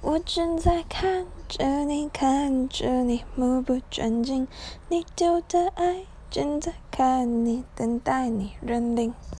我正在看着你，看着你目不转睛。你丢的爱，正在看你，等待你认定。